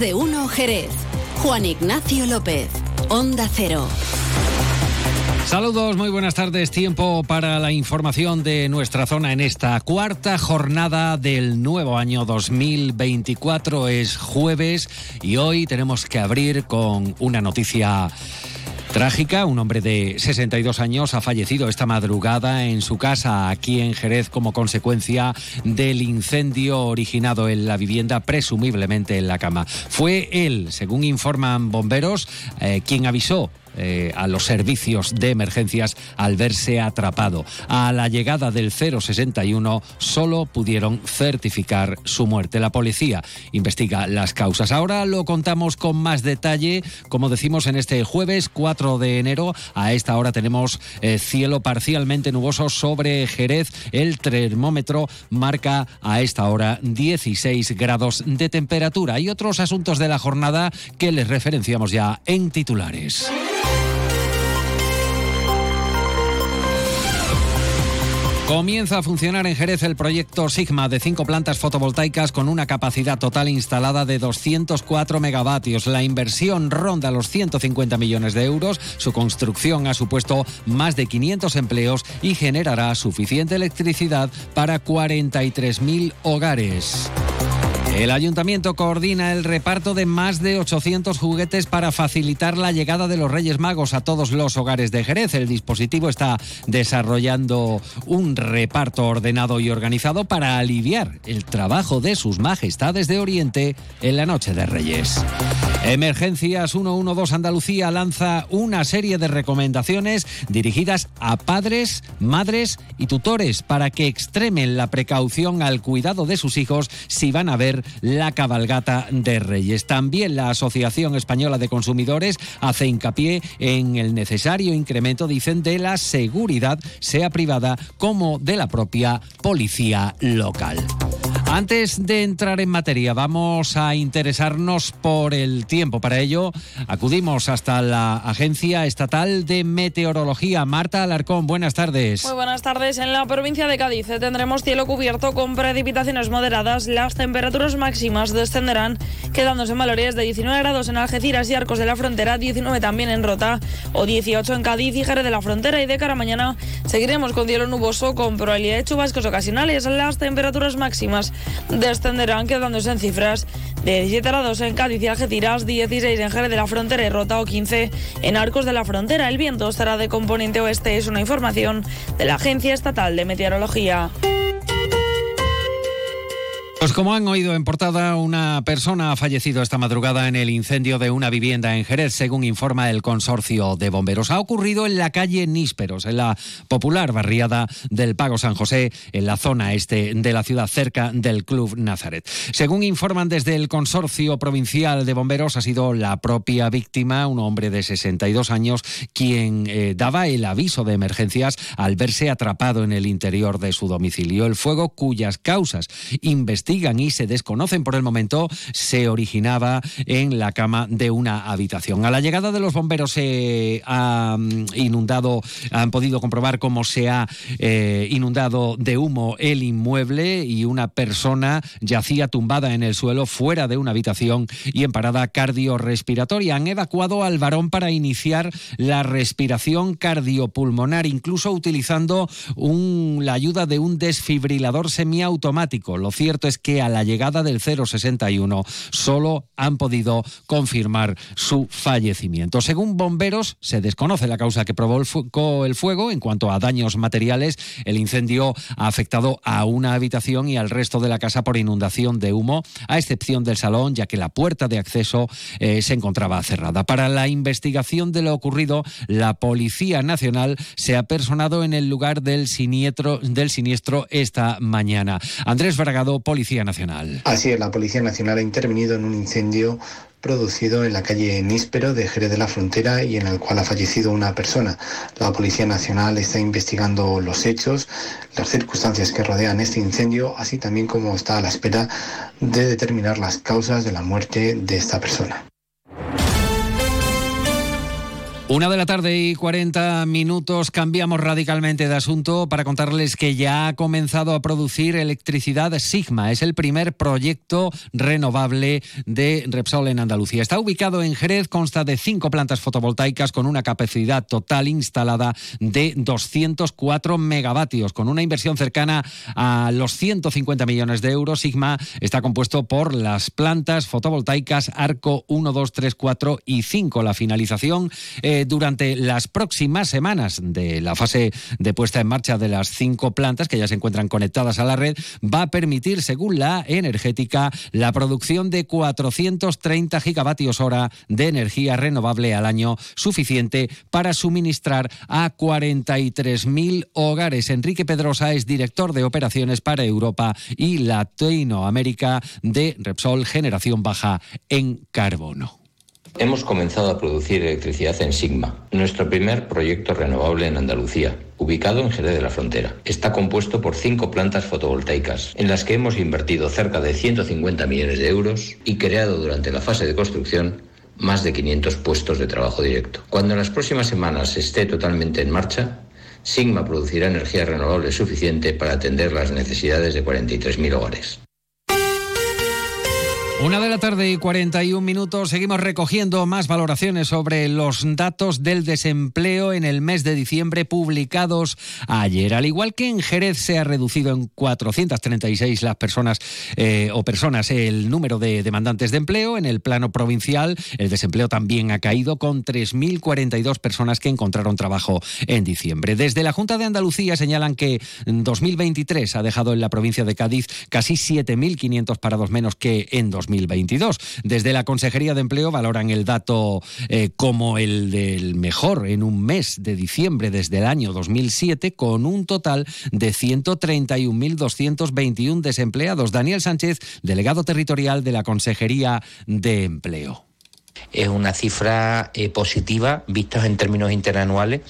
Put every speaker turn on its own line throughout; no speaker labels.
De uno Jerez. Juan Ignacio López. Onda Cero.
Saludos, muy buenas tardes. Tiempo para la información de nuestra zona en esta cuarta jornada del nuevo año 2024. Es jueves y hoy tenemos que abrir con una noticia Trágica, un hombre de 62 años ha fallecido esta madrugada en su casa aquí en Jerez como consecuencia del incendio originado en la vivienda, presumiblemente en la cama. Fue él, según informan bomberos, eh, quien avisó eh, a los servicios de emergencias al verse atrapado. A la llegada del 061 solo pudieron certificar su muerte. La policía investiga las causas. Ahora lo contamos con más detalle. Como decimos en este jueves 4 de enero, a esta hora tenemos eh, cielo parcialmente nuboso sobre Jerez. El termómetro marca a esta hora 16 grados de temperatura. Y otros asuntos de la jornada que les referenciamos ya en titulares. Comienza a funcionar en Jerez el proyecto Sigma de cinco plantas fotovoltaicas con una capacidad total instalada de 204 megavatios. La inversión ronda los 150 millones de euros. Su construcción ha supuesto más de 500 empleos y generará suficiente electricidad para 43.000 hogares. El ayuntamiento coordina el reparto de más de 800 juguetes para facilitar la llegada de los Reyes Magos a todos los hogares de Jerez. El dispositivo está desarrollando un reparto ordenado y organizado para aliviar el trabajo de sus majestades de Oriente en la noche de Reyes. Emergencias 112 Andalucía lanza una serie de recomendaciones dirigidas a padres, madres y tutores para que extremen la precaución al cuidado de sus hijos si van a ver la cabalgata de Reyes. También la Asociación Española de Consumidores hace hincapié en el necesario incremento, dicen, de la seguridad, sea privada como de la propia policía local. Antes de entrar en materia, vamos a interesarnos por el tiempo. Para ello, acudimos hasta la Agencia Estatal de Meteorología. Marta Alarcón, buenas tardes.
Muy buenas tardes. En la provincia de Cádiz tendremos cielo cubierto con precipitaciones moderadas. Las temperaturas máximas descenderán, quedándose en valores de 19 grados en Algeciras y Arcos de la Frontera, 19 también en Rota o 18 en Cádiz y Jerez de la Frontera. Y de cara a mañana seguiremos con cielo nuboso con probabilidad de chubascos ocasionales. Las temperaturas máximas descenderán quedándose en cifras de 17 grados en Cádiz y Algeciras, 16 en Jerez de la Frontera y Rota o 15 en Arcos de la Frontera. El viento estará de componente oeste, es una información de la Agencia Estatal de Meteorología.
Pues como han oído en portada, una persona ha fallecido esta madrugada en el incendio de una vivienda en Jerez, según informa el consorcio de bomberos. Ha ocurrido en la calle Nísperos, en la popular barriada del Pago San José, en la zona este de la ciudad, cerca del Club Nazaret. Según informan desde el consorcio provincial de bomberos, ha sido la propia víctima, un hombre de 62 años, quien eh, daba el aviso de emergencias al verse atrapado en el interior de su domicilio. El fuego, cuyas causas investigan y se desconocen por el momento, se originaba en la cama de una habitación. A la llegada de los bomberos se ha inundado, han podido comprobar cómo se ha eh, inundado de humo el inmueble y una persona yacía tumbada en el suelo fuera de una habitación y en parada cardiorrespiratoria. Han evacuado al varón para iniciar la respiración cardiopulmonar, incluso utilizando la ayuda de un desfibrilador semiautomático. Lo cierto es que a la llegada del 061 solo han podido confirmar su fallecimiento. Según bomberos, se desconoce la causa que provocó el fuego. En cuanto a daños materiales, el incendio ha afectado a una habitación y al resto de la casa por inundación de humo, a excepción del salón, ya que la puerta de acceso eh, se encontraba cerrada. Para la investigación de lo ocurrido, la Policía Nacional se ha personado en el lugar del siniestro, del siniestro esta mañana. Andrés Bragado, Policía
Así es, la Policía Nacional ha intervenido en un incendio producido en la calle Níspero de Jerez de la Frontera y en el cual ha fallecido una persona. La Policía Nacional está investigando los hechos, las circunstancias que rodean este incendio, así también como está a la espera de determinar las causas de la muerte de esta persona.
Una de la tarde y 40 minutos cambiamos radicalmente de asunto para contarles que ya ha comenzado a producir electricidad Sigma. Es el primer proyecto renovable de Repsol en Andalucía. Está ubicado en Jerez, consta de cinco plantas fotovoltaicas con una capacidad total instalada de 204 megavatios. Con una inversión cercana a los 150 millones de euros, Sigma está compuesto por las plantas fotovoltaicas Arco 1, 2, 3, 4 y 5. La finalización durante las próximas semanas de la fase de puesta en marcha de las cinco plantas que ya se encuentran conectadas a la red va a permitir, según la energética, la producción de 430 gigavatios hora de energía renovable al año, suficiente para suministrar a 43.000 hogares. Enrique Pedrosa es director de operaciones para Europa y Latinoamérica de Repsol Generación Baja en Carbono.
Hemos comenzado a producir electricidad en Sigma, nuestro primer proyecto renovable en Andalucía, ubicado en Jerez de la Frontera. Está compuesto por cinco plantas fotovoltaicas, en las que hemos invertido cerca de 150 millones de euros y creado durante la fase de construcción más de 500 puestos de trabajo directo. Cuando en las próximas semanas esté totalmente en marcha, Sigma producirá energía renovable suficiente para atender las necesidades de 43.000 hogares.
Una de la tarde y 41 minutos. Seguimos recogiendo más valoraciones sobre los datos del desempleo en el mes de diciembre publicados ayer. Al igual que en Jerez se ha reducido en 436 las personas eh, o personas el número de demandantes de empleo, en el plano provincial el desempleo también ha caído con 3.042 personas que encontraron trabajo en diciembre. Desde la Junta de Andalucía señalan que 2023 ha dejado en la provincia de Cádiz casi 7.500 parados menos que en 2023. 2022. Desde la Consejería de Empleo valoran el dato eh, como el del mejor en un mes de diciembre desde el año 2007, con un total de 131.221 desempleados. Daniel Sánchez, delegado territorial de la Consejería de Empleo
es una cifra eh, positiva vistos en términos interanuales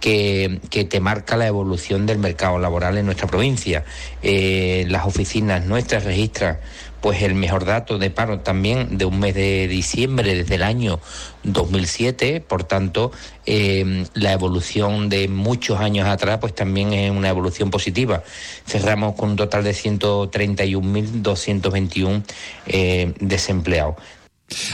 que, te marca la evolución del mercado laboral en nuestra provincia. Eh, las oficinas nuestras registran pues el mejor dato de paro también de un mes de diciembre desde el año 2007, por tanto eh, la evolución de muchos años atrás pues también es una evolución positiva. Cerramos con un total de 131.221 eh, desempleados.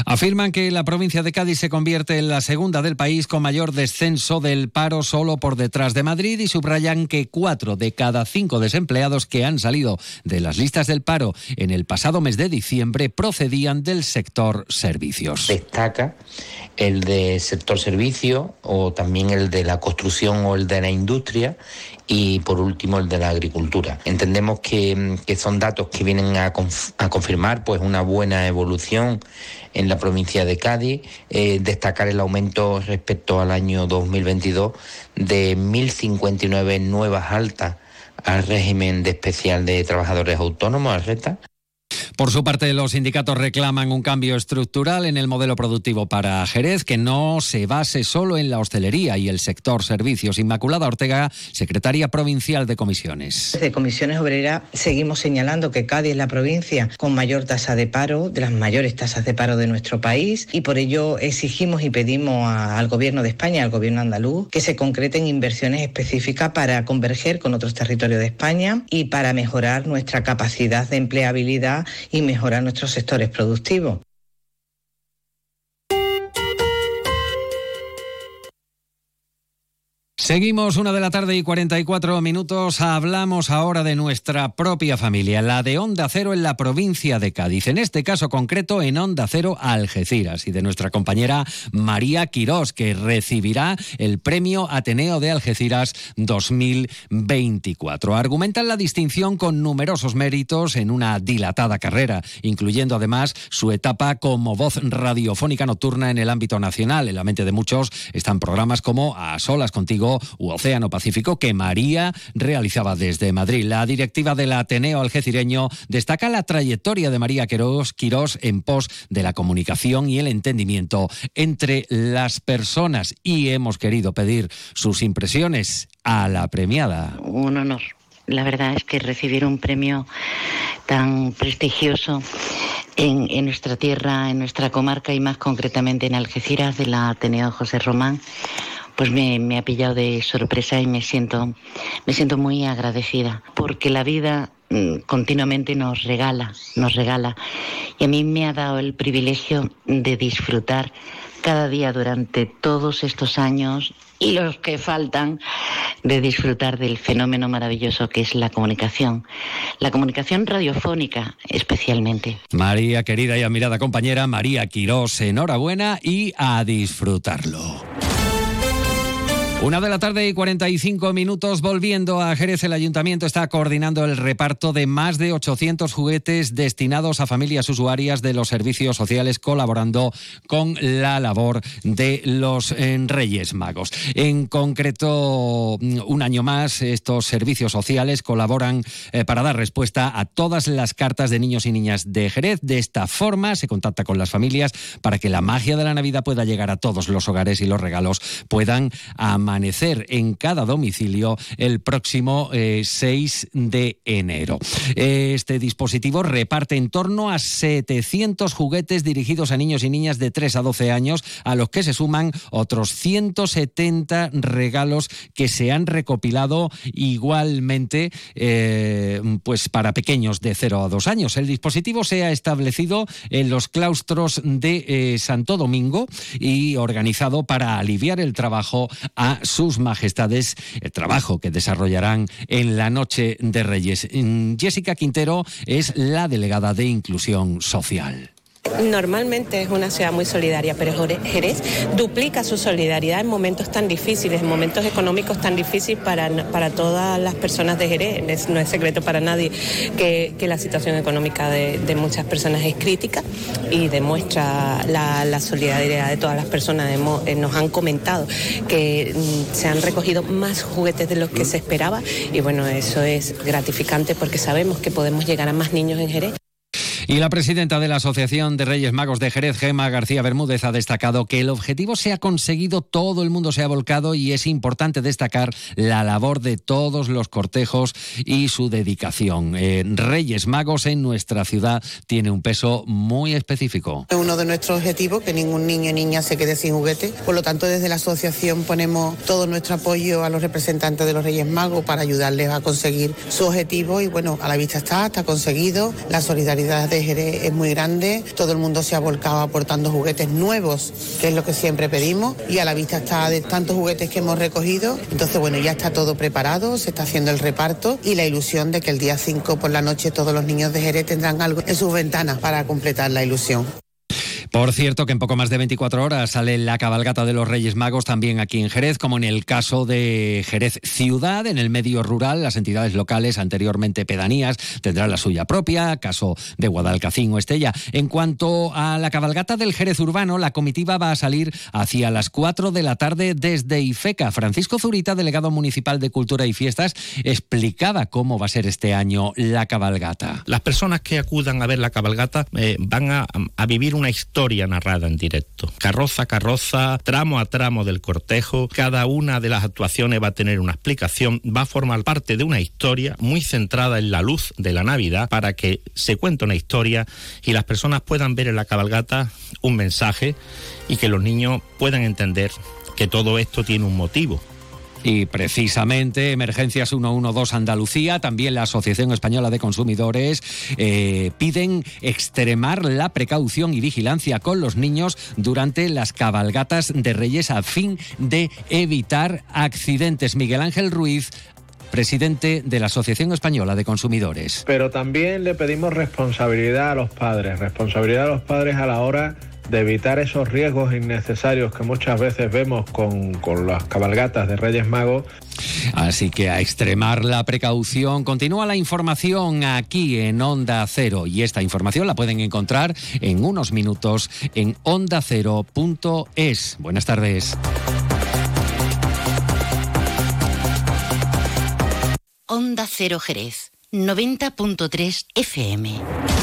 Afirman que la provincia de Cádiz se convierte en la segunda del país con mayor descenso del paro solo por detrás de Madrid y subrayan que cuatro de cada cinco desempleados que han salido de las listas del paro en el pasado mes de diciembre procedían del sector servicios.
Destaca el de sector servicio o también el de la construcción o el de la industria y por último el de la agricultura. Entendemos que, son datos que vienen a, confirmar pues una buena evolución en la provincia de Cádiz, eh, destacar el aumento respecto al año 2022 de 1.059 nuevas altas al régimen de especial de trabajadores autónomos, al RETA,
por su parte, los sindicatos reclaman un cambio estructural en el modelo productivo para Jerez, que no se base solo en la hostelería y el sector servicios. Inmaculada Ortega, secretaria provincial de comisiones.
Desde Comisiones Obreras seguimos señalando que Cádiz es la provincia con mayor tasa de paro, de las mayores tasas de paro de nuestro país, y por ello exigimos y pedimos al Gobierno de España, al Gobierno andaluz, que se concreten inversiones específicas para converger con otros territorios de España y para mejorar nuestra capacidad de empleabilidad y mejorar nuestros sectores productivos.
Seguimos una de la tarde y 44 minutos. Hablamos ahora de nuestra propia familia, la de Onda Cero en la provincia de Cádiz. En este caso concreto en Onda Cero Algeciras y de nuestra compañera María Quirós, que recibirá el premio Ateneo de Algeciras 2024. Argumentan la distinción con numerosos méritos en una dilatada carrera, incluyendo además su etapa como voz radiofónica nocturna en el ámbito nacional. En la mente de muchos están programas como A Solas Contigo U Océano Pacífico que María realizaba desde Madrid. La directiva del Ateneo Algecireño destaca la trayectoria de María Quirós, Quirós en pos de la comunicación y el entendimiento entre las personas y hemos querido pedir sus impresiones a la premiada.
Un honor. La verdad es que recibir un premio tan prestigioso en, en, nuestra tierra, en nuestra comarca y más concretamente en Algeciras de la Ateneo José Román, pues me, ha pillado de sorpresa y me siento, me siento muy agradecida porque la vida mm, continuamente nos regala, nos regala. Y a mí me ha dado el privilegio de disfrutar cada día durante todos estos años y los que faltan de disfrutar del fenómeno maravilloso que es la comunicación, la comunicación radiofónica especialmente.
María, querida y admirada compañera, María Quirós, enhorabuena y a disfrutarlo. Una de la tarde y 45 minutos volviendo a Jerez, el ayuntamiento está coordinando el reparto de más de 800 juguetes destinados a familias usuarias de los servicios sociales, colaborando con la labor de los eh, Reyes Magos. En concreto, un año más, estos servicios sociales colaboran eh, para dar respuesta a todas las cartas de niños y niñas de Jerez. De esta forma, se contacta con las familias para que la magia de la Navidad pueda llegar a todos los hogares y los regalos puedan amanecer en cada domicilio el próximo eh, 6 de enero. Este dispositivo reparte en torno a 700 juguetes dirigidos a niños y niñas de 3 a 12 años, a los que se suman otros 170 regalos que se han recopilado igualmente eh, pues para pequeños de 0 a 2 años. El dispositivo se ha establecido en los claustros de eh, Santo Domingo y organizado para aliviar el trabajo a sus majestades, el trabajo que desarrollarán en la Noche de Reyes. Jessica Quintero es la delegada de Inclusión Social.
Normalmente es una ciudad muy solidaria, pero Jerez duplica su solidaridad en momentos tan difíciles, en momentos económicos tan difíciles para, para todas las personas de Jerez. No es secreto para nadie que, que la situación económica de, de, muchas personas es crítica y demuestra la, solidaridad de todas las personas. Eh, nos han comentado que mm, se han recogido más juguetes de los que se esperaba y bueno, eso es gratificante porque sabemos que podemos llegar a más niños en Jerez.
Y la presidenta de la Asociación de Reyes Magos de Jerez, Gema García Bermúdez, ha destacado que el objetivo se ha conseguido, todo el mundo se ha volcado y es importante destacar la labor de todos los cortejos y su dedicación. Eh, Reyes Magos en nuestra ciudad tiene un peso muy específico.
Es uno de nuestros objetivos, que ningún niño o niña se quede sin juguete. Por lo tanto, desde la asociación ponemos todo nuestro apoyo a los representantes de los Reyes Magos para ayudarles a conseguir su objetivo y bueno, a la vista está, está conseguido. La solidaridad de Jerez es muy grande, todo el mundo se ha volcado aportando juguetes nuevos, que es lo que siempre pedimos, y a la vista está de tantos juguetes que hemos recogido. Entonces, bueno, ya está todo preparado, se está haciendo el reparto y la ilusión de que el día 5 por la noche todos los niños de Jerez tendrán algo en sus ventanas para completar la ilusión.
Por cierto, que en poco más de 24 horas sale la cabalgata de los Reyes Magos también aquí en Jerez, como en el caso de Jerez Ciudad, en el medio rural, las entidades locales, anteriormente pedanías, tendrán la suya propia, caso de Guadalcacín o Estella. En cuanto a la cabalgata del Jerez Urbano, la comitiva va a salir hacia las 4 de la tarde desde Ifeca. Francisco Zurita, delegado municipal de Cultura y Fiestas, explicaba cómo va a ser este año la cabalgata.
Las personas que acudan a ver la cabalgata eh, van a, a vivir una historia narrada en directo. Carroza a carroza, tramo a tramo del cortejo, cada una de las actuaciones va a tener una explicación, va a formar parte de una historia muy centrada en la luz de la Navidad para que se cuente una historia y las personas puedan ver en la cabalgata un mensaje y que los niños puedan entender que todo esto tiene un motivo.
Y precisamente Emergencias 112 Andalucía, también la Asociación Española de Consumidores, eh, piden extremar la precaución y vigilancia con los niños durante las cabalgatas de Reyes a fin de evitar accidentes. Miguel Ángel Ruiz presidente de la Asociación Española de Consumidores.
Pero también le pedimos responsabilidad a los padres, responsabilidad a los padres a la hora de evitar esos riesgos innecesarios que muchas veces vemos con, con, las cabalgatas de Reyes Magos.
Así que a extremar la precaución. Continúa la información aquí en Onda Cero y esta información la pueden encontrar en unos minutos en ondacero.es. Buenas tardes.
Onda Cero Jerez, 90.3 FM.